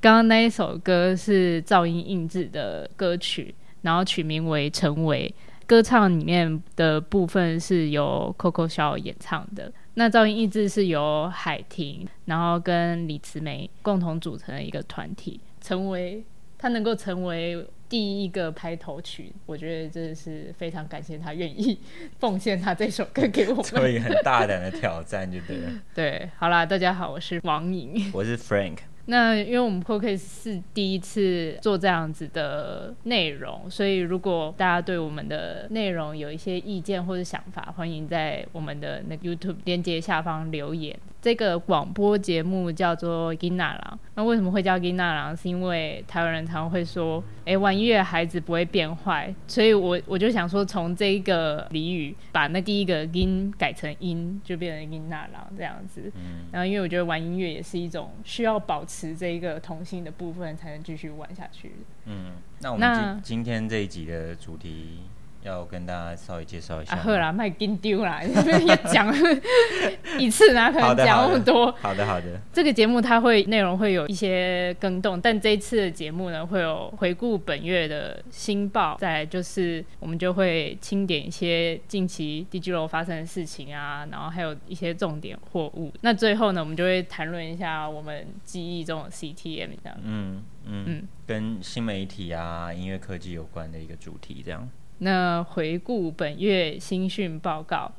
刚刚那一首歌是噪音印制的歌曲，然后取名为《成为》。歌唱里面的部分是由 Coco 小演唱的，那噪音印制是由海婷，然后跟李慈梅共同组成的一个团体。成为他能够成为第一个拍头曲，我觉得真的是非常感谢他愿意奉献他这首歌给我们，所以很大胆的挑战就对了。对，好啦，大家好，我是王颖，我是 Frank。那因为我们 Podcast 是第一次做这样子的内容，所以如果大家对我们的内容有一些意见或者想法，欢迎在我们的那个 YouTube 链接下方留言。这个广播节目叫做《金娜郎》，那为什么会叫《金娜郎》？是因为台湾人常常会说，哎，玩音乐的孩子不会变坏，所以我我就想说，从这一个俚语把那第一个音改成音，就变成金娜郎这样子。嗯，然后因为我觉得玩音乐也是一种需要保持这一个童心的部分，才能继续玩下去。嗯，那我们今今天这一集的主题。要跟大家稍微介绍一下。啊，好啦，卖金丢啦，要讲 一次哪可能讲那么多？好的，好的。这个节目它会内容会有一些更动，但这一次的节目呢，会有回顾本月的新报，再来就是我们就会清点一些近期 DigiRoll 发生的事情啊，然后还有一些重点货物。那最后呢，我们就会谈论一下我们记忆中的 CTM 这样。嗯嗯嗯，跟新媒体啊、音乐科技有关的一个主题这样。那回顾本月新讯报告，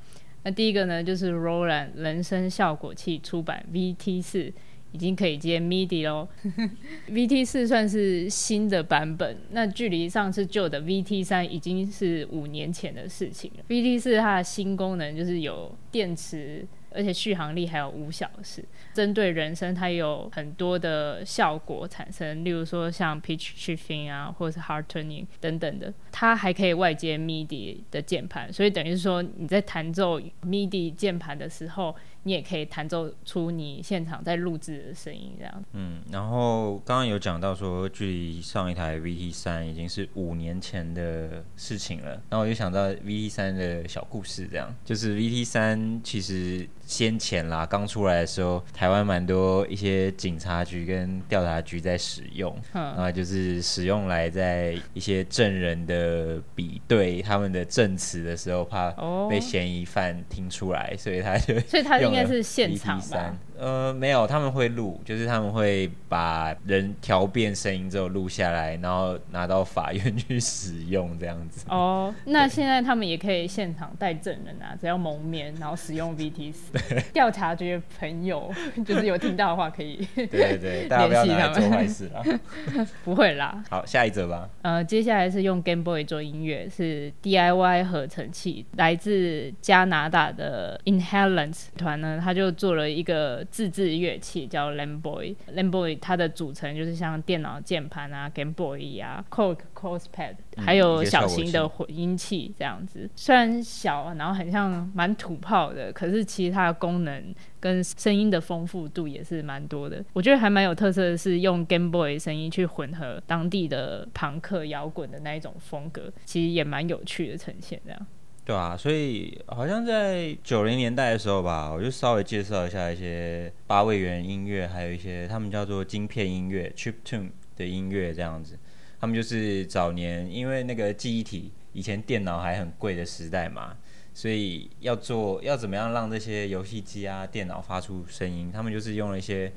那第一个呢，就是 Roland 人声效果器出版 VT 四，已经可以接 MIDI 喽。VT 四算是新的版本，那距离上次旧的 VT 三已经是五年前的事情了。VT 四它的新功能就是有电池。而且续航力还有五小时，针对人声它有很多的效果产生，例如说像 pitch shifting 啊，或者是 hard turning 等等的，它还可以外接 MIDI 的键盘，所以等于说你在弹奏 MIDI 键盘的时候，你也可以弹奏出你现场在录制的声音这样。嗯，然后刚刚有讲到说，距离上一台 VT 三已经是五年前的事情了，然后我就想到 VT 三的小故事，这样就是 VT 三其实。先前啦，刚出来的时候，台湾蛮多一些警察局跟调查局在使用，啊、嗯，就是使用来在一些证人的比对他们的证词的时候，怕被嫌疑犯听出来，哦、所以他就，所以他应该是现场吧。呃，没有，他们会录，就是他们会把人调变声音之后录下来，然后拿到法院去使用这样子。哦，那现在他们也可以现场带证人啊，只要蒙面，然后使用 VTS。调查局的朋友就是有听到的话，可以对对对，大家不要拿来做坏事啊。不会啦。好，下一则吧。呃，接下来是用 Game Boy 做音乐，是 DIY 合成器，来自加拿大的 Inhalants 团呢，他就做了一个。自制乐器叫 Lamboy，Lamboy 它的组成就是像电脑键盘啊、Game Boy 啊、Korg Cosepad，还有小型的混音器这样子。虽然小，然后很像蛮土炮的，可是其实它的功能跟声音的丰富度也是蛮多的。我觉得还蛮有特色的是用 Game Boy 声音去混合当地的朋克摇滚的那一种风格，其实也蛮有趣的呈现这样。对啊，所以好像在九零年代的时候吧，我就稍微介绍一下一些八位元音乐，还有一些他们叫做晶片音乐 （chip tune） 的音乐这样子。他们就是早年因为那个记忆体，以前电脑还很贵的时代嘛，所以要做要怎么样让这些游戏机啊、电脑发出声音，他们就是用了一些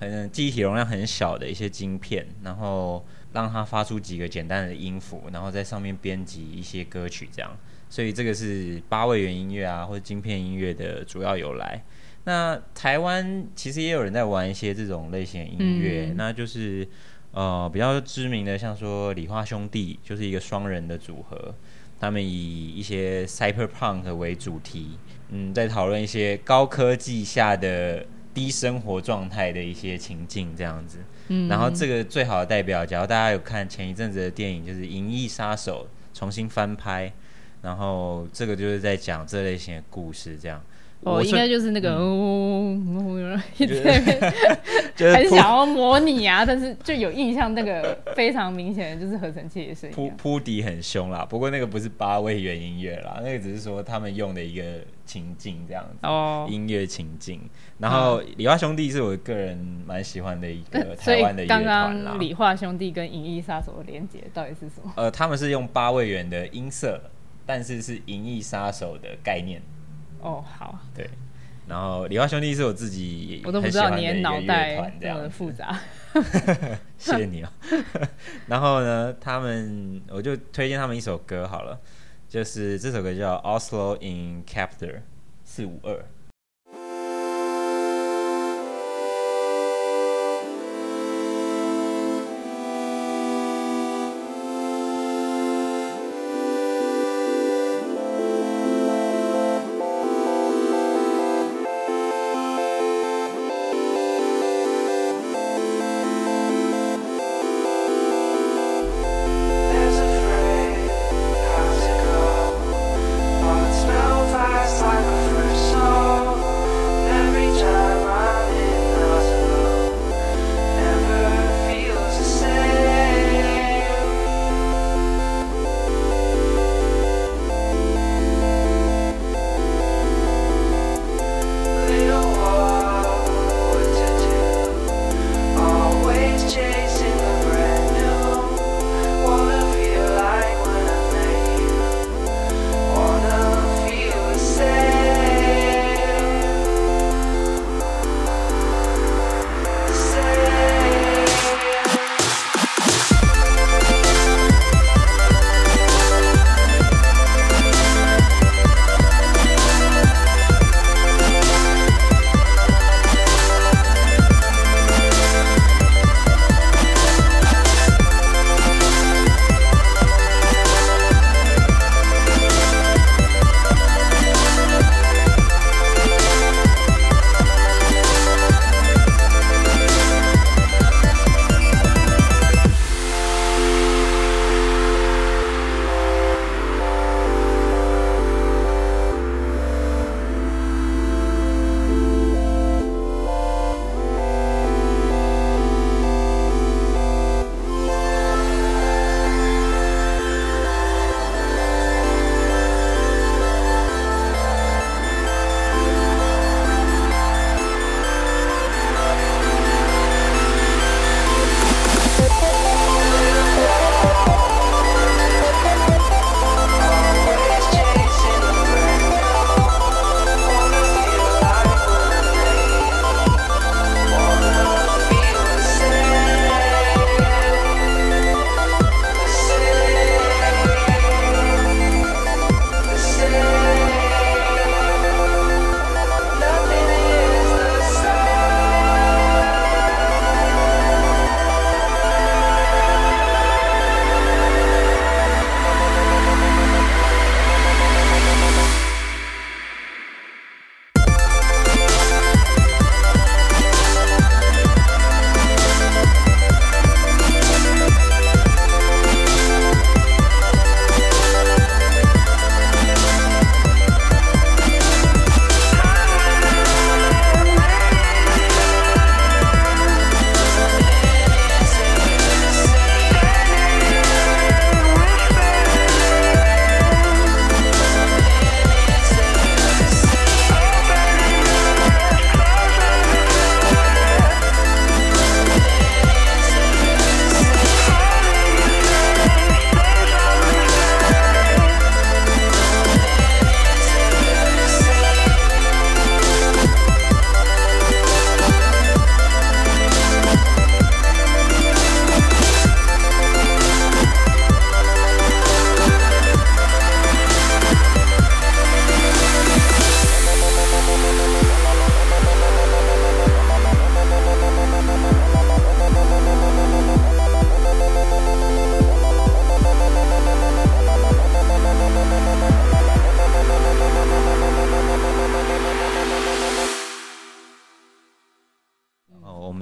很记忆体容量很小的一些晶片，然后让它发出几个简单的音符，然后在上面编辑一些歌曲这样。所以这个是八位元音乐啊，或者晶片音乐的主要由来。那台湾其实也有人在玩一些这种类型的音乐，嗯、那就是呃比较知名的，像说理化兄弟就是一个双人的组合，他们以一些 cyberpunk 为主题，嗯，在讨论一些高科技下的低生活状态的一些情境这样子。嗯，然后这个最好的代表，假如大家有看前一阵子的电影，就是《银翼杀手》重新翻拍。然后这个就是在讲这类型的故事，这样。哦，应该就是那个，嗯，就是很想要模拟啊，但是就有印象，那个非常明显的就是合成器的声音。铺铺底很凶啦，不过那个不是八位元音乐啦，那个只是说他们用的一个情境这样子。哦。音乐情境。然后理化兄弟是我个人蛮喜欢的一个台湾的乐团啦。刚刚理化兄弟跟银翼杀手的连接到底是什么？呃，他们是用八位元的音色。但是是《银翼杀手》的概念哦，好，对。然后理化兄弟是我自己我都不知道你的脑袋这么复杂，谢谢你哦。然后呢，他们我就推荐他们一首歌好了，就是这首歌叫《Oslo in Captor》四五二。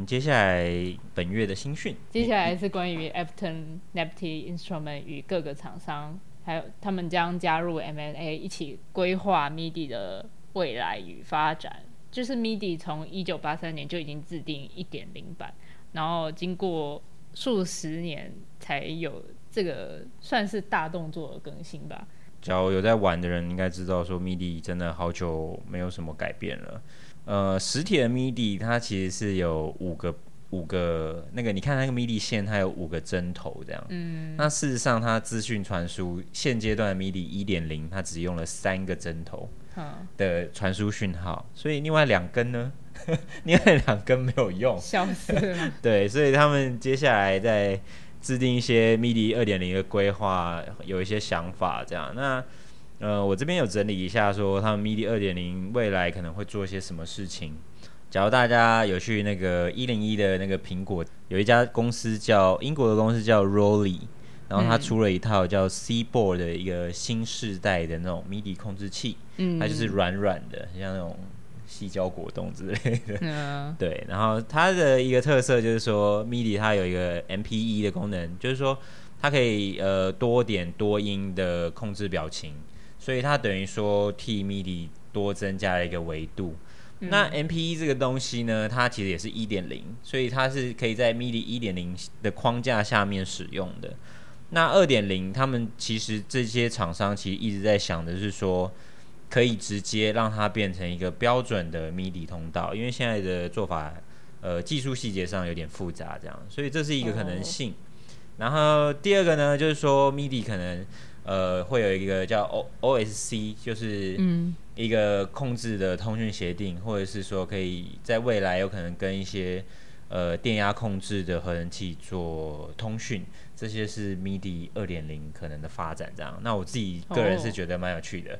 们接下来本月的新讯，接下来是关于 Apton Naptech Instrument 与各个厂商，还有他们将加入 M&A 一起规划 MIDI 的未来与发展。就是 MIDI 从一九八三年就已经制定一点零版，然后经过数十年才有这个算是大动作的更新吧。只要有在玩的人应该知道，说 MIDI 真的好久没有什么改变了。呃，实体的 MIDI 它其实是有五个五个那个，你看那个 MIDI 线，它有五个针头这样。嗯。那事实上，它资讯传输现阶段的 MIDI 一点零，它只用了三个针头的传输讯号，所以另外两根呢，另外两根没有用，笑死了。对，所以他们接下来在制定一些 MIDI 二点零的规划，有一些想法这样。那呃，我这边有整理一下，说他们 MIDI 二点零未来可能会做些什么事情。假如大家有去那个一零一的那个苹果，有一家公司叫英国的公司叫 Rollei，然后他出了一套叫 Seaboard 的一个新世代的那种 MIDI 控制器，嗯，它就是软软的，像那种细胶果冻之类的，嗯，对。然后它的一个特色就是说，MIDI 它有一个 MPE 的功能，就是说它可以呃多点多音的控制表情。所以它等于说替 MIDI 多增加了一个维度。嗯、那 MPE 这个东西呢，它其实也是一点零，所以它是可以在 MIDI 一点零的框架下面使用的。那二点零，他们其实这些厂商其实一直在想的是说，可以直接让它变成一个标准的 MIDI 通道，因为现在的做法，呃，技术细节上有点复杂，这样，所以这是一个可能性。哦、然后第二个呢，就是说 MIDI 可能。呃，会有一个叫 O O S C，就是一个控制的通讯协定，嗯，或者是说可以在未来有可能跟一些呃电压控制的合成器做通讯，这些是 MIDI 二点零可能的发展。这样，那我自己个人是觉得蛮有趣的，哦，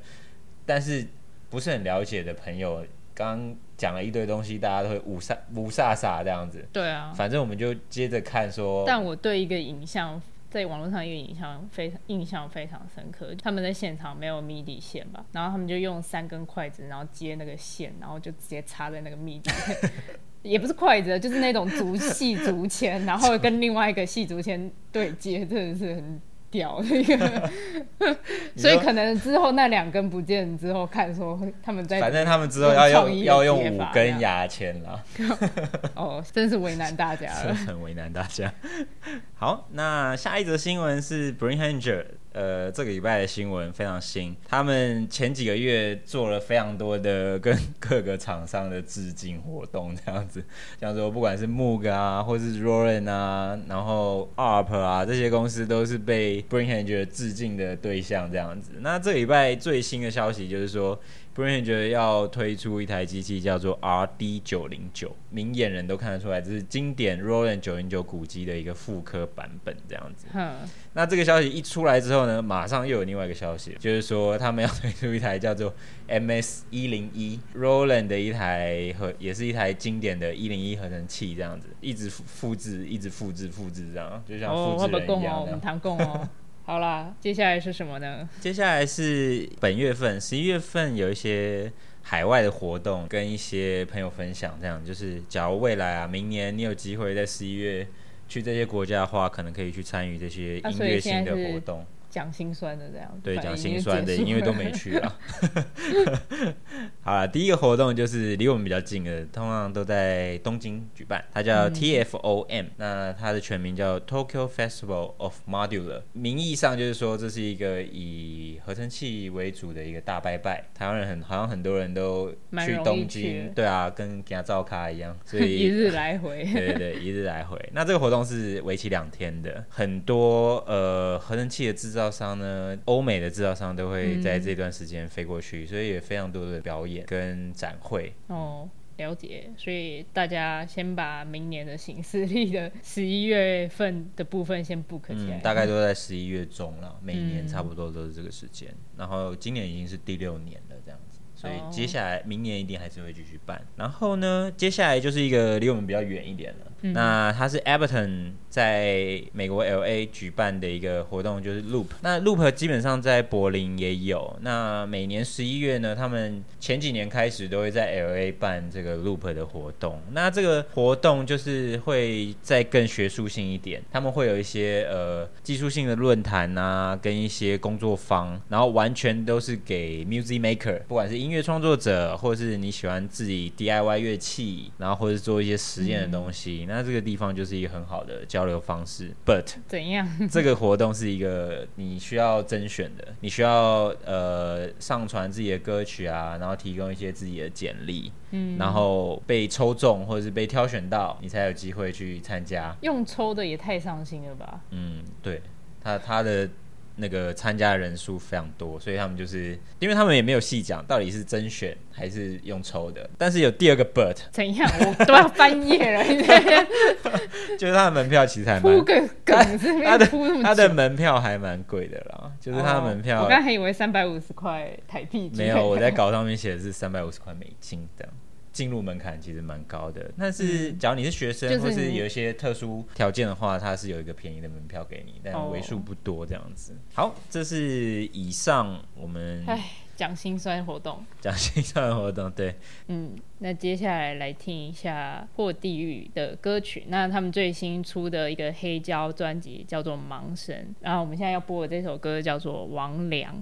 但是不是很了解的朋友，刚刚讲了一堆东西，大家都会五煞五煞煞这样子。对啊，反正我们就接着看说。但我对一个影像。在网络上一个印象非常印象非常深刻，他们在现场没有 MIDI 线吧，然后他们就用三根筷子，然后接那个线，然后就直接插在那个 MIDI，也不是筷子，就是那种竹细竹签，然后跟另外一个细竹签对接，真的是很。掉 那个，所以可能之后那两根不见之后，看说他们在，反正他们之后要用要用五根牙签了。哦，真是为难大家了，很为难大家。好，那下一则新闻是 Behringer。呃，这个礼拜的新闻非常新，他们前几个月做了非常多的跟各个厂商的致敬活动，这样子，像说不管是 Moog 啊，或是 Roland 啊，然后 ARP 啊，这些公司都是被 Behringer 致敬的对象，这样子。那这礼拜最新的消息就是说。Behringer 要推出一台机器叫做 RD 九零九，明眼人都看得出来，这是经典 Roland 九零九古机的一个复刻版本，这样子。那这个消息一出来之后呢，马上又有另外一个消息，就是说他们要推出一台叫做 MS 一零一 Roland 的一台和，也是一台经典的一零一合成器，这样子，一直复制，一直复制，复制这样，就像复制人一样。哦，我们谈共哦。好啦，接下来是什么呢？接下来是本月份十一月份有一些海外的活动，跟一些朋友分享。这样就是，假如未来啊，明年你有机会在十一月去这些国家的话，可能可以去参与这些音乐性的活动。讲心酸的这样，对，讲心酸的，因为都没去啊。好了，第一个活动就是离我们比较近的，通常都在东京举办，它叫 TFOM，嗯，那它的全名叫 Tokyo Festival of Modular，名义上就是说这是一个以合成器为主的一个大拜拜。台湾人很好像很多人都去东京，对啊，跟给他照卡一样，所以一日来回，对对对，一日来回。那这个活动是为期两天的，很多呃合成器的制造。制造商呢，欧美的制造商都会在这段时间飞过去，嗯，所以也非常多的表演跟展会。哦，了解。所以大家先把明年的行事历的十一月份的部分先 book 起来，嗯，大概都在十一月中了。每年差不多都是这个时间，嗯。然后今年已经是第六年。所以接下来明年一定还是会继续办。然后呢，接下来就是一个离我们比较远一点了。嗯、那它是 Abertan 在美国 LA 举办的一个活动，就是 Loop。那 Loop 基本上在柏林也有。那每年十一月呢，他们前几年开始都会在 LA 办这个 Loop 的活动。那这个活动就是会再更学术性一点，他们会有一些呃技术性的论坛啊，跟一些工作坊，然后完全都是给 Music Maker，不管是音乐创作者，或是你喜欢自己 DIY 乐器，然后或者是做一些实验的东西。嗯那这个地方就是一个很好的交流方式，but 怎样？这个活动是一个你需要甄选的，你需要呃上传自己的歌曲啊，然后提供一些自己的简历，嗯，然后被抽中或者是被挑选到，你才有机会去参加。用抽的也太伤心了吧？嗯，对，他他的。那个参加的人数非常多，所以他们就是，因为他们也没有细讲到底是甄选还是用抽的，但是有第二个 but 怎样，我都要翻页了，就是他的门票其实还蛮，他的他的门票还蛮贵的啦，就是他的门票，哦、我刚还以为三百五十块台币，没有，我在稿上面写的是三百五十块美金这样。进入门槛其实蛮高的，但是假如你是学生，嗯、或是有一些特殊条件的话，它是有一个便宜的门票给你，但为数不多这样子。哦、好，这是以上我们哎讲心酸活动，讲心酸活动，对，嗯，那接下来来听一下破地狱的歌曲，那他们最新出的一个黑胶专辑叫做《盲神》，然后我们现在要播的这首歌叫做《王良》。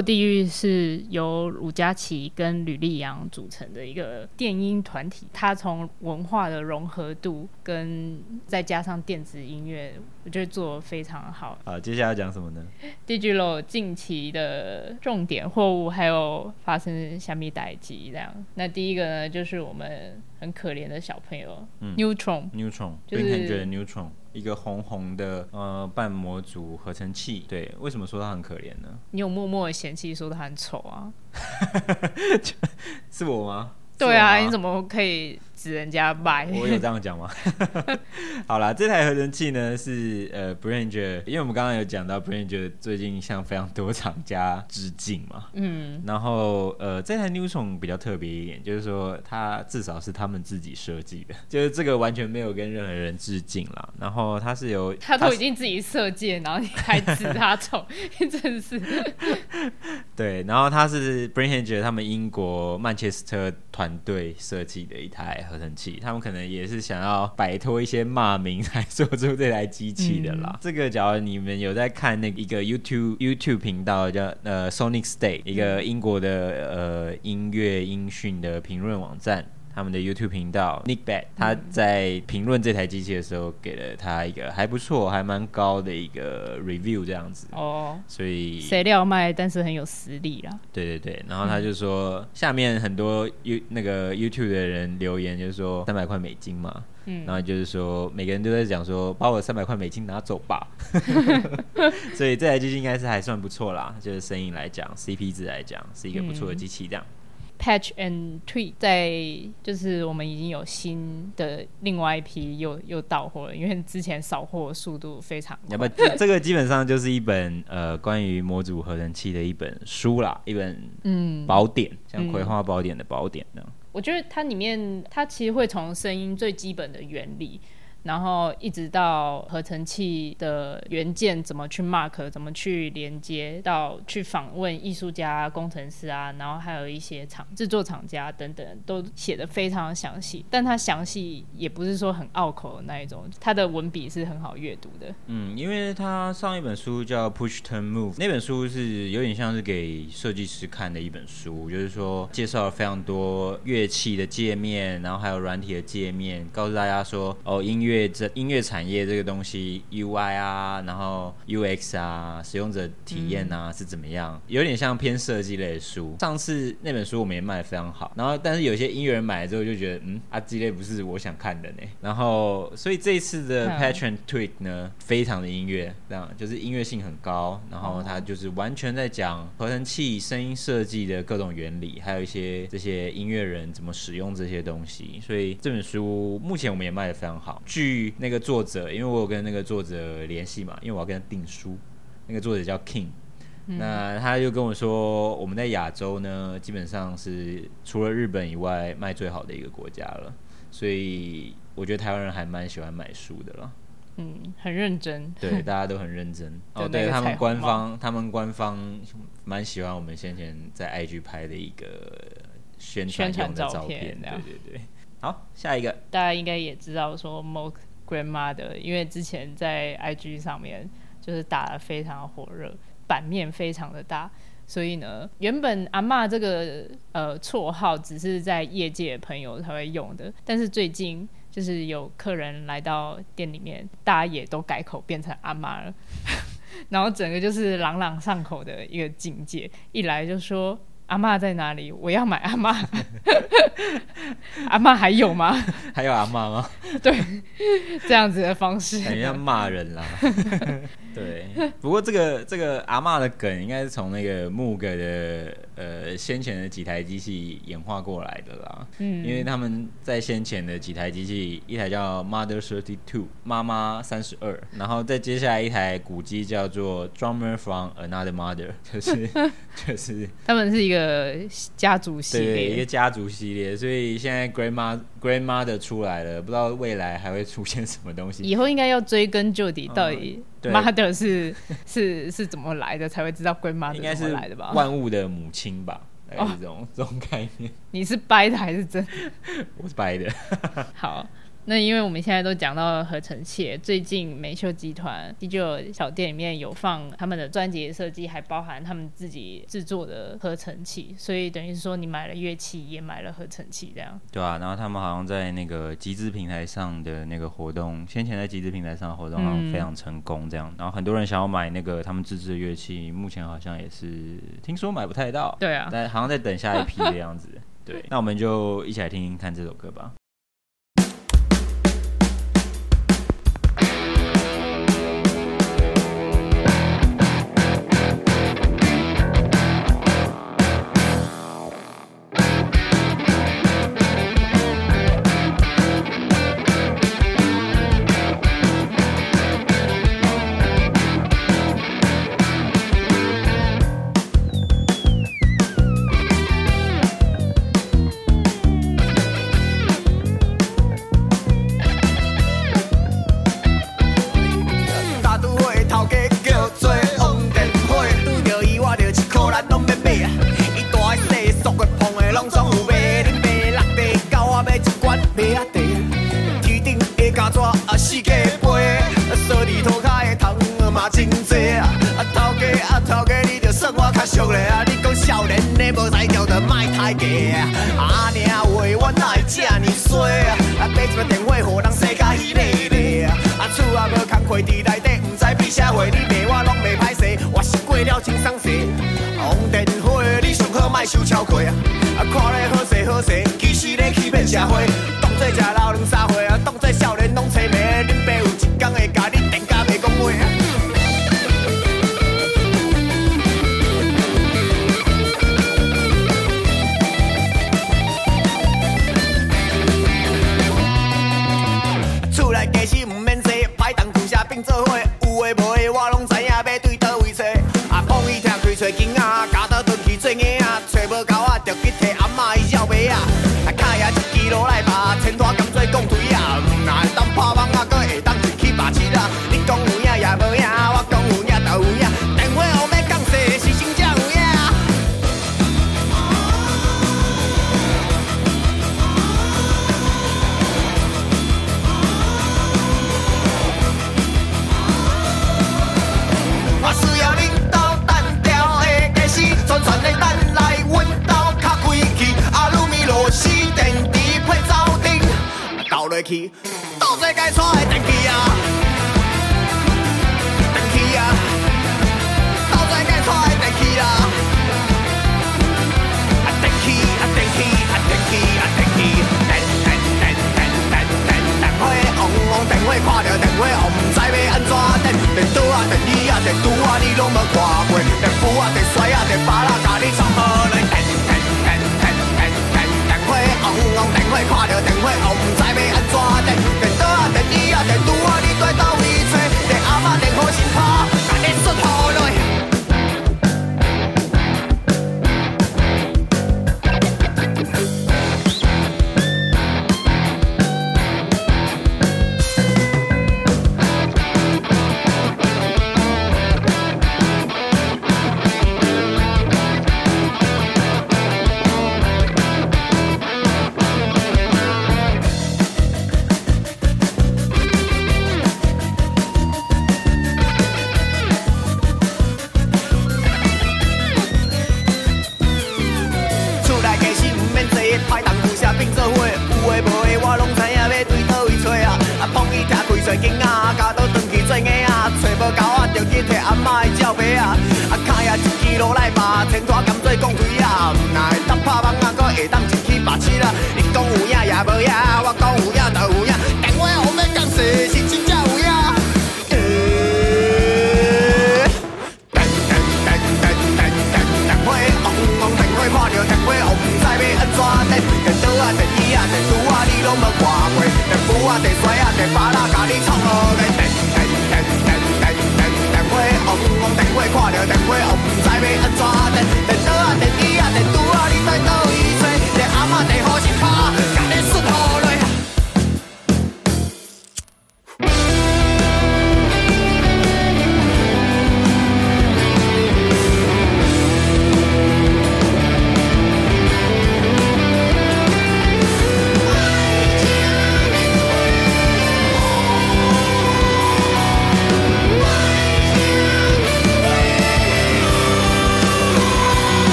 地狱是由鲁佳琪跟吕丽阳组成的一个电音团体，他从文化的融合度跟再加上电子音乐，我觉得做得非常好。好，接下来要讲什么呢？Digilo 近期的重点货物还有发生虾米代机这样。那第一个呢，就是我们很可怜的小朋友、嗯、Neutron，Neutron，就是觉得 Neutron。一个红红的呃半模组合成器，对，为什么说他很可怜呢？你有默默的嫌弃说他很丑啊？是我吗？对啊，你怎么可以？指人家卖，我有这样讲吗？好啦，这台合成器呢是呃 Behringer，因为我们刚刚有讲到 Behringer 最近向非常多厂家致敬嘛，嗯，然后呃这台 Neutron 比较特别一点，就是说它至少是他们自己设计的，就是这个完全没有跟任何人致敬啦。然后它是由他都已经自己设计，然后你还指他 丑，真是。对，然后它是 Behringer 他们英国曼彻斯特团队设计的一台。合成器，他们可能也是想要摆脱一些骂名，才 做出这台机器的啦。嗯、这个，假如你们有在看那个一个 YouTube YouTube 频道叫呃 Sonic State，一个英国的呃音乐音讯的评论网站。他们的 YouTube 频道 Nick Bad，他在评论这台机器的时候，给了他一个还不错、还蛮高的一个 review 这样子。哦，所以谁料卖，但是很有实力啦。对对对，然后他就说，嗯、下面很多 You 那个 YouTube 的人留言，就是说三百块美金嘛，嗯，然后就是说每个人都在讲说，把我三百块美金拿走吧。所以这台机器应该是还算不错啦，就是声音来讲，CP 值来讲，是一个不错的机器这样。嗯 Patch and Tweak 在就是我们已经有新的另外一批又又到货了，因为之前扫货速度非常快。要不这个基本上就是一本呃关于模组合成器的一本书啦，一本嗯宝典，嗯、像《葵花宝典》的宝典那样。我觉得它里面它其实会从声音最基本的原理。然后一直到合成器的元件怎么去 mark，怎么去连接，到去访问艺术家、工程师啊，然后还有一些厂制作厂家等等，都写的非常详细。但它详细也不是说很拗口的那一种，它的文笔是很好阅读的。嗯，因为他上一本书叫 Push Turn Move，那本书是有点像是给设计师看的一本书，就是说介绍了非常多乐器的界面，然后还有软体的界面，告诉大家说哦音乐。这音乐产业这个东西，UI 啊，然后 UX 啊，使用者体验啊、嗯、是怎么样？有点像偏设计类的书。上次那本书我们也卖的非常好，然后但是有些音乐人买了之后就觉得，嗯，啊，这类不是我想看的呢。然后所以这一次的 Patch and Tweak 呢，非常的音乐，这样就是音乐性很高，然后它就是完全在讲合成器声音设计的各种原理，还有一些这些音乐人怎么使用这些东西。所以这本书目前我们也卖的非常好。据那个作者，因为我有跟那个作者联系嘛，因为我要跟他订书。那个作者叫 King，、嗯、那他就跟我说，我们在亚洲呢，基本上是除了日本以外卖最好的一个国家了。所以我觉得台湾人还蛮喜欢买书的了。嗯，很认真。对，大家都很认真。哦，对他们官方，他们官方蛮喜欢我们先前在 IG 拍的一个宣传用的照片。对对对。好，下一个，大家应该也知道说 Moog Grandmother，因为之前在 IG 上面就是打得非常火热，版面非常的大，所以呢，原本阿嬷这个呃绰号只是在业界朋友才会用的，但是最近就是有客人来到店里面，大家也都改口变成阿嬷了，然后整个就是朗朗上口的一个境界，一来就说。阿妈在哪里？我要买阿妈。阿妈还有吗？还有阿妈吗？对，这样子的方式。等一下骂人啦。对，不过这个这个阿妈的梗应该是从那个 Moog 的呃先前的几台机器演化过来的啦。嗯，因为他们在先前的几台机器，一台叫 Mother Thirty Two 妈妈三十二，然后再接下来一台古机叫做 Drummer from Another Mother，就是 就是他们是一个家族系列，对，一个家族系列，所以现在 Grandma Grandmother 出来了，不知道未来还会出现什么东西。以后应该要追根究底，到底、嗯。Mother 是 是是怎么来的？才会知道 Grandmother 应该是来的吧？万物的母亲吧，这种、哦、这种概念。你是掰的还是真的？我是掰的。好，那因为我们现在都讲到了合成器，最近美秀集团第九小店里面有放他们的专辑设计，还包含他们自己制作的合成器，所以等于是说你买了乐器也买了合成器这样。对啊，然后他们好像在那个集资平台上的那个活动，先前在集资平台上的活动好像非常成功这样，嗯、然后很多人想要买那个他们自制的乐器，目前好像也是听说买不太到。对啊，但好像在等下一批的样子。对，那我们就一起来听听看这首歌吧。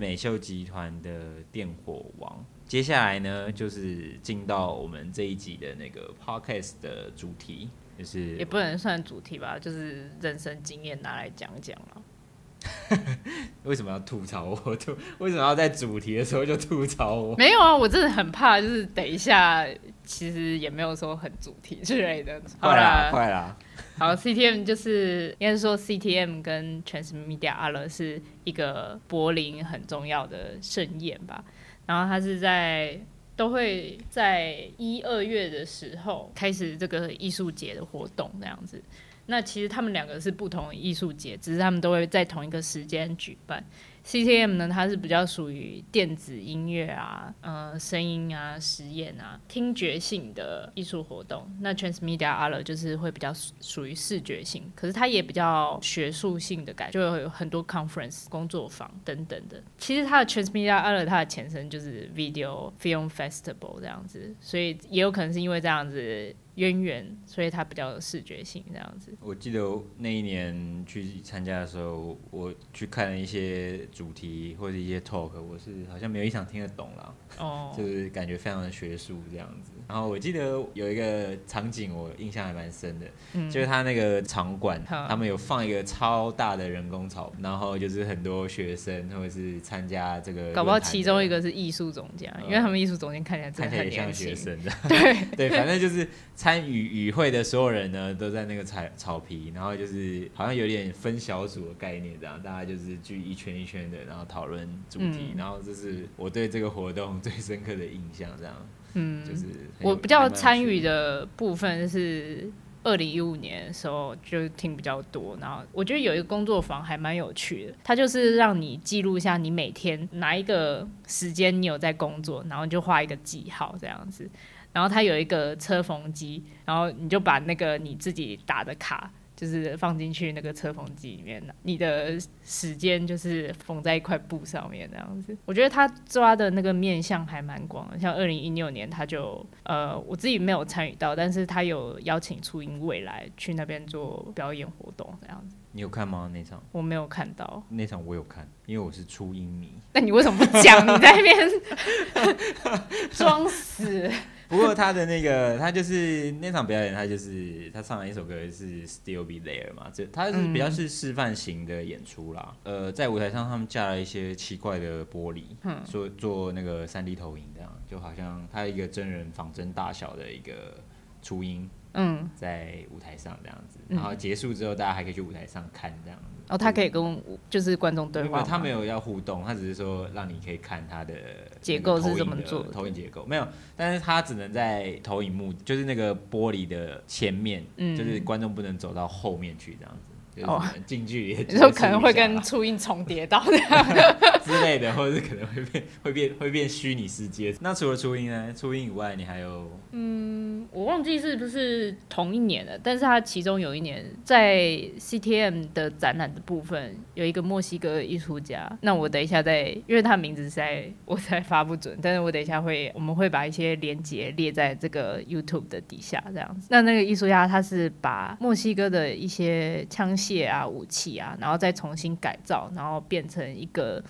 美秀集团的电火王，接下来呢就是进到我们这一集的那个 podcast 的主题，就是也不能算主题吧，就是人生经验拿来讲讲了。为什么要吐槽我？吐为什么要在主题的时候就吐槽我？没有啊，我真的很怕，就是等一下，其实也没有说很主题之类的。快啦，快啦！好，CTM 就是应该是说 CTM 跟 Transmedia 阿勒是一个柏林很重要的盛宴吧。然后它是在都会在一二月的时候开始这个艺术节的活动，这样子。那其实他们两个是不同的艺术节，只是他们都会在同一个时间举办。CTM 呢，它是比较属于电子音乐啊、呃、声音啊、实验啊、听觉性的艺术活动。那 Transmedia Other 就是会比较属于视觉性，可是它也比较学术性的感觉，就会有很多 conference 工作坊等等的。其实它的 Transmedia Other 它的前身就是 Video Film Festival 这样子，所以也有可能是因为这样子。渊源，所以它比较有视觉性这样子。我记得那一年去参加的时候，我去看了一些主题或者一些 talk，我是好像没有一场听得懂啦。哦，就是感觉非常的学术这样子。然后我记得有一个场景，我印象还蛮深的，嗯、就是他那个场馆，嗯、他们有放一个超大的人工草，然后就是很多学生或者是参加这个，搞不好其中一个是艺术总监，嗯、因为他们艺术总监看起来真的很，看起来像学生的。对 对，反正就是。参与与会的所有人呢，都在那个草草皮，然后就是好像有点分小组的概念，这样大家就是聚一圈一圈的，然后讨论主题，嗯、然后这是我对这个活动最深刻的印象，这样，嗯，就是我比较参与的部分是二零一五年的时候就听比较多，然后我觉得有一个工作坊还蛮有趣的，它就是让你记录一下你每天哪一个时间你有在工作，然后你就画一个记号这样子。然后它有一个车缝机，然后你就把那个你自己打的卡，就是放进去那个车缝机里面，你的时间就是缝在一块布上面这样子。我觉得他抓的那个面向还蛮广的，像二零一六年他就呃我自己没有参与到，但是他有邀请初音未来去那边做表演活动这样子。你有看吗？那场我没有看到，那场我有看，因为我是初音迷。那你为什么不讲？你在那边 装死。不过他的那个，他就是那场表演，他就是他唱了一首歌是 Still Be There 嘛，这他是比较是示范型的演出啦。嗯、呃，在舞台上他们架了一些奇怪的玻璃，做、嗯、做那个三 D 投影，这样就好像他一个真人仿真大小的一个初音，嗯，在舞台上这样子，然后结束之后大家还可以去舞台上看这样子。哦，他可以跟就是观众对话，他没有要互动，他只是说让你可以看他的结构是怎么做投影结构，没有，但是他只能在投影幕，就是那个玻璃的前面，嗯，就是观众不能走到后面去这样子。哦，近距离，你说可能会跟初音重叠到这样 之类的，或者是可能会变会变会变虚拟世界。那除了初音呢？初音以外，你还有？嗯，我忘记是不是同一年了，但是它其中有一年在 CTM 的展览的部分有一个墨西哥艺术家。那我等一下再，因为他名字在我才发不准，但是我等一下会我们会把一些连接列在这个 YouTube 的底下这样子。那那个艺术家他是把墨西哥的一些枪。械啊，武器啊，然后再重新改造，然后变成一个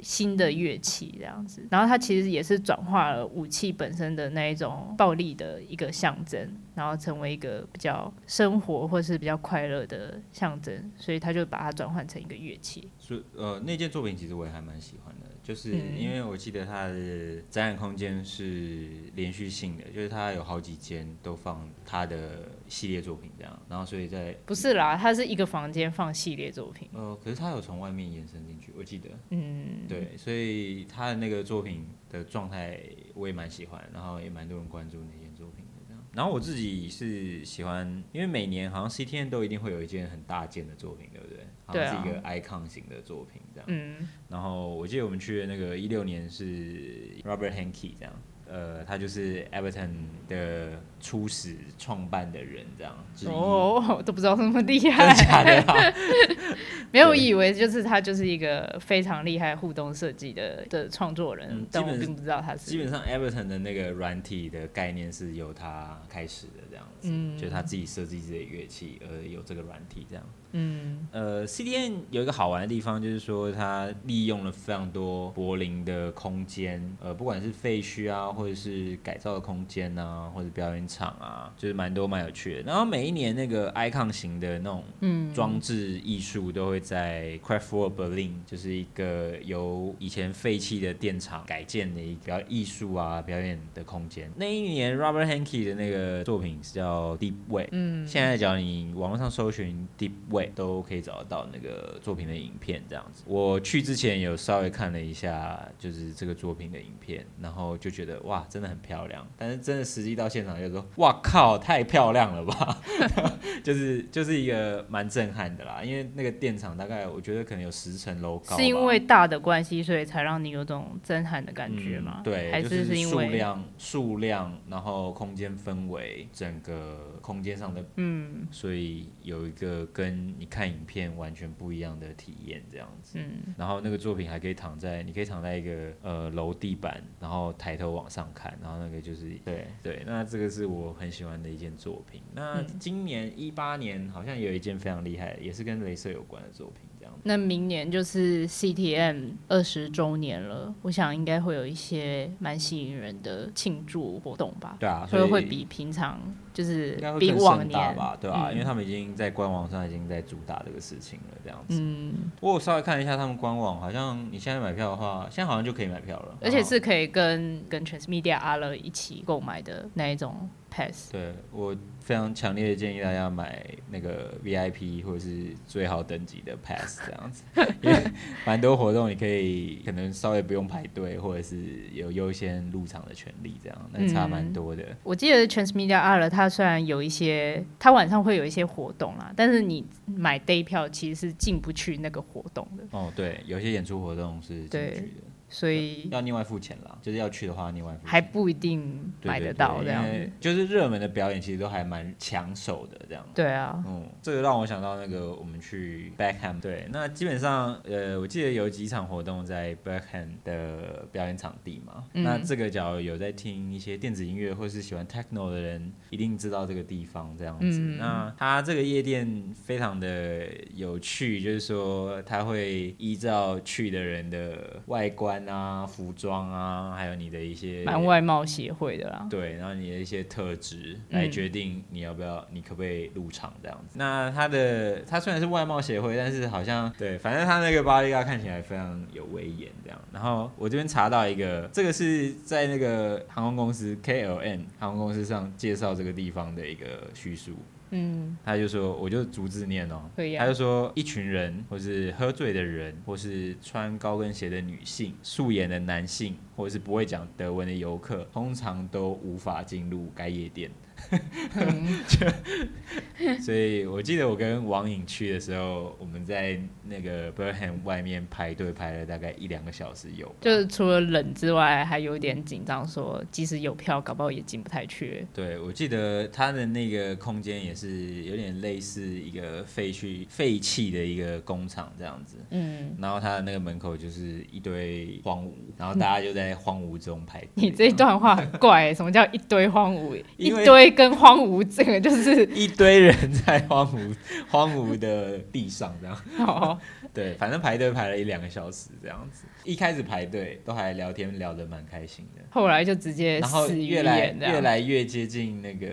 新的乐器这样子。然后它其实也是转化了武器本身的那一种暴力的一个象征，然后成为一个比较生活或是比较快乐的象征。所以他就把它转换成一个乐器。所以呃，那件作品其实我也还蛮喜欢的。就是因为我记得它的展览空间是连续性的，就是它有好几间都放它的系列作品这样，然后所以在不是啦，它是一个房间放系列作品。呃，可是它有从外面延伸进去，我记得，嗯，对，所以他的那个作品的状态我也蛮喜欢，然后也蛮多人关注那件作品的。然后我自己是喜欢，因为每年好像 CTN 都一定会有一件很大件的作品，对不对？是一个 icon 型的作品这样。嗯。然后我记得我们去的那个一六年是 Robert Henke 这样。呃，他就是 Everton 的初始创办的人，这样。哦，都不知道那么厉害。假的啊、没有以为就是他就是一个非常厉害互动设计的的创作人，嗯、但我并不知道他是。基本上 Everton 的那个软体的概念是由他开始的，这样子。嗯。就是他自己设计自己的乐器，而有这个软体这样。嗯，呃，CDN 有一个好玩的地方，就是说它利用了非常多柏林的空间，呃，不管是废墟啊，或者是改造的空间啊，或者表演场啊，就是蛮多蛮有趣的。然后每一年那个 icon 型的那种嗯装置艺术都会在 Kraftwerk Berlin，就是一个由以前废弃的电厂改建的一个艺术啊表演的空间。那一年 Robert Henke 的那个作品是叫 Deep Wait，嗯，现在只要你网络上搜寻 Deep 都可以找得到那个作品的影片，这样子。我去之前有稍微看了一下，就是这个作品的影片，然后就觉得哇，真的很漂亮。但是真的实际到现场就说，哇靠，太漂亮了吧！就是就是一个蛮震撼的啦，因为那个电厂大概我觉得可能有十层楼高。是因为大的关系，所以才让你有种震撼的感觉吗？嗯、对，还是是因为数量、数量，然后空间氛围，整个空间上的，嗯，所以有一个跟你看影片完全不一样的体验，这样子。嗯，然后那个作品还可以躺在，你可以躺在一个呃楼地板，然后抬头往上看，然后那个就是对对，那这个是我很喜欢的一件作品。那今年一八年好像有一件非常厉害，也是跟镭射有关的作品。那明年就是 CTM 二十周年了，我想应该会有一些蛮吸引人的庆祝活动吧？对啊，所以会比平常就是比往年吧？对啊，嗯、因为他们已经在官网上已经在主打这个事情了，这样子。嗯，我稍微看一下他们官网，好像你现在买票的话，现在好像就可以买票了，而且是可以跟跟 Transmedia ALLE 一起购买的那一种 pass。对我。非常强烈的建议大家买那个 VIP 或者是最好等级的 pass 这样子，因为蛮多活动你可以可能稍微不用排队，或者是有优先入场的权利，这样那差蛮多的。我记得 Transmedia ALLE 它虽然有一些，它晚上会有一些活动啦，但是你买 day 票其实是进不去那个活动的。哦，对，有些演出活动是进不去的。所以要另外付钱了，就是要去的话另外付钱。还不一定买得到这样。就是热门的表演其实都还蛮抢手的这样。对啊，嗯，这个让我想到那个我们去 Backham，对，那基本上呃，我记得有几场活动在 Backham 的表演场地嘛。嗯、那这个假如有在听一些电子音乐或是喜欢 Techno 的人，一定知道这个地方这样子。嗯、那它这个夜店非常的有趣，就是说它会依照去的人的外观。啊，服装啊，还有你的一些蛮外貌协会的啦，对，然后你的一些特质来决定你要不要，你可不可以入场这样子。嗯、那他的他虽然是外貌协会，但是好像对，反正他那个 bodyguard 看起来非常有威严这样。然后我这边查到一个，这个是在那个航空公司 KLM 航空公司上介绍这个地方的一个叙述。嗯，他就说，我就逐字念哦。可以啊。他就说，一群人，或是喝醉的人，或是穿高跟鞋的女性，素颜的男性，或者是不会讲德文的游客，通常都无法进入该夜店。所以，我记得我跟王颖去的时候，我们在那个 Berham 外面排队排了大概一两个小时有，就是除了冷之外，还有点紧张，说即使有票，搞不好也进不太去。对，我记得他的那个空间也是有点类似一个废墟、废弃的一个工厂这样子。嗯，然后他的那个门口就是一堆荒芜，然后大家就在荒芜中排队。你这一段话很怪、欸，什么叫一堆荒芜？一堆。跟荒芜，这个 就是一堆人在荒芜 荒芜的地上这样。哦，对，反正排队排了一两个小时这样子。一开始排队都还聊天聊得蛮开心的，后来就直接然后越来越来越接近那个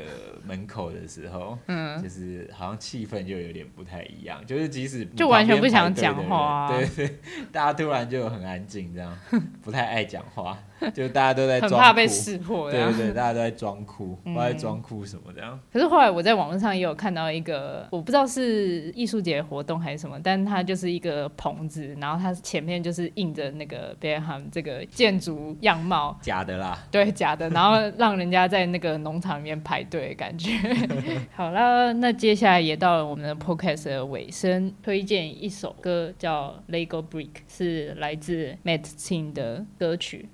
门口的时候，嗯，就是好像气氛就有点不太一样，就是即使就完全不想讲话，啊，对对，大家突然就很安静这样，不太爱讲话。就大家都在装，很怕被识破。对对对，大家都在装酷，不知道在装酷什么这样。可是后来我在网络上也有看到一个，我不知道是艺术节活动还是什么，但它就是一个棚子，然后它前面就是印着那个 Berham 这个建筑样貌，假的啦，对，假的，然后让人家在那个农场里面排队，感觉。好了，那接下来也到了我们的 Podcast 的尾声，推荐一首歌叫 Lego Brick，是来自 Matt Sin 的歌曲。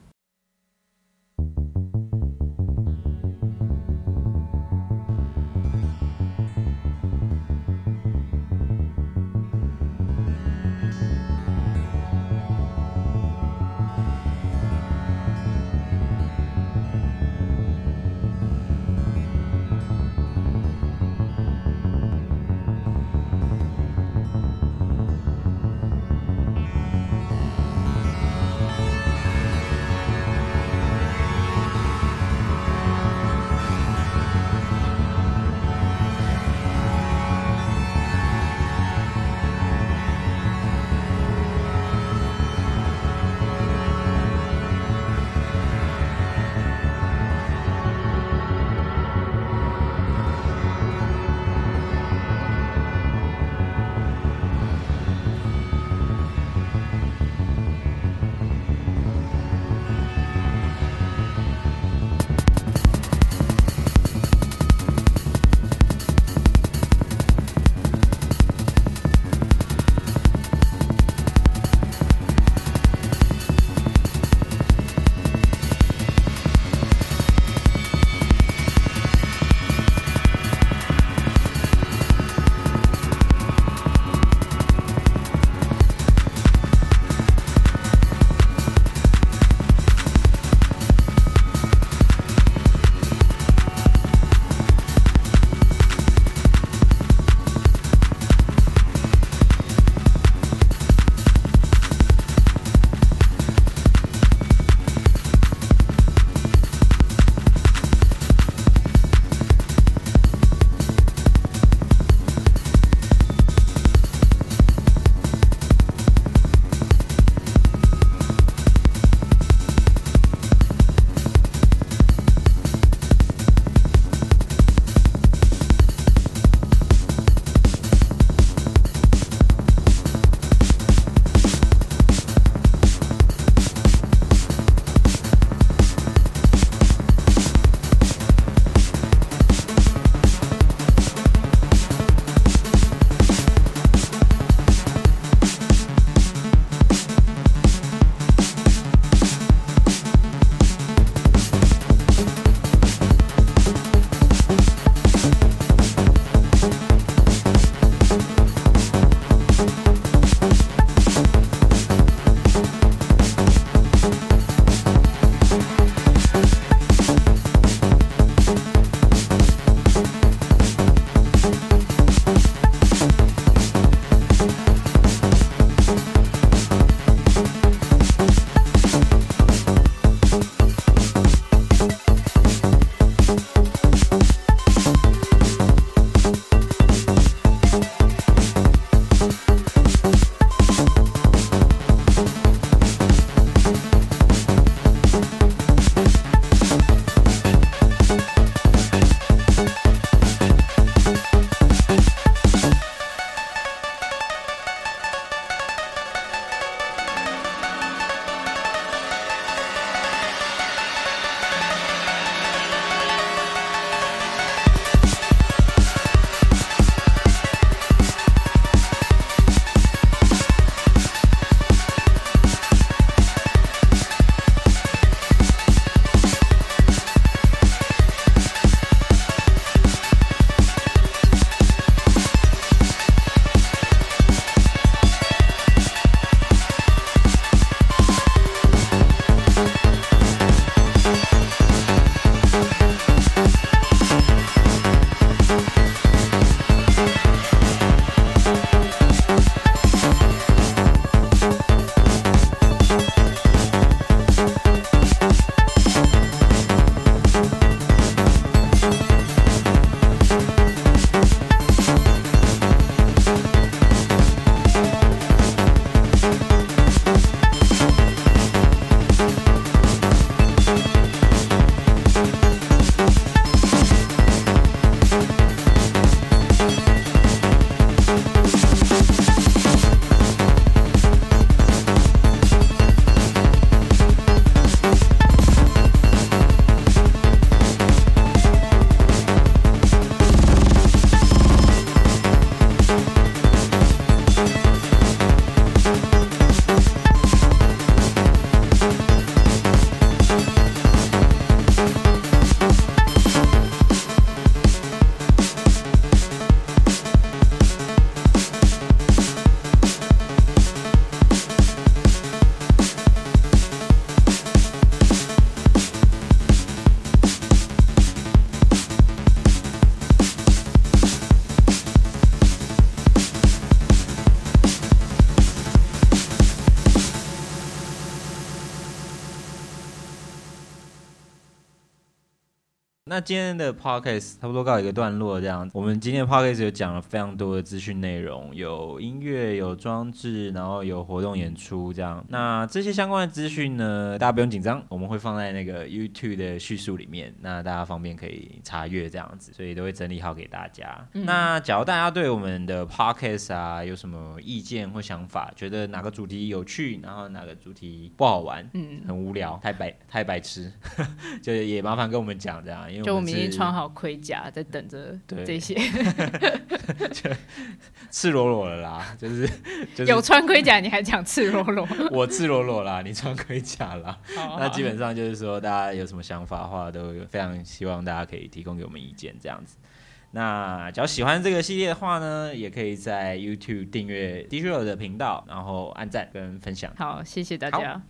那今天的 podcast 差不多告一个段落，这样。我们今天的 podcast 有讲了非常多的资讯内容，有音乐，有装置，然后有活动演出，这样。那这些相关的资讯呢，大家不用紧张，我们会放在那个 YouTube 的叙述里面，那大家方便可以查阅这样子，所以都会整理好给大家。嗯、那假如大家对我们的 podcast 啊有什么意见或想法，觉得哪个主题有趣，然后哪个主题不好玩，嗯，很无聊，太白太白痴，就也麻烦跟我们讲这样。因为我就我们已经穿好盔甲，在等着这些，赤裸裸的啦，就是、就是、有穿盔甲，你还讲赤裸裸？我赤裸裸啦，你穿盔甲啦。好好，那基本上就是说，大家有什么想法的话，都非常希望大家可以提供给我们意见，这样子。那只要喜欢这个系列的话呢，也可以在 YouTube 订阅 Dishroll 的频道，然后按赞跟分享。好，谢谢大家。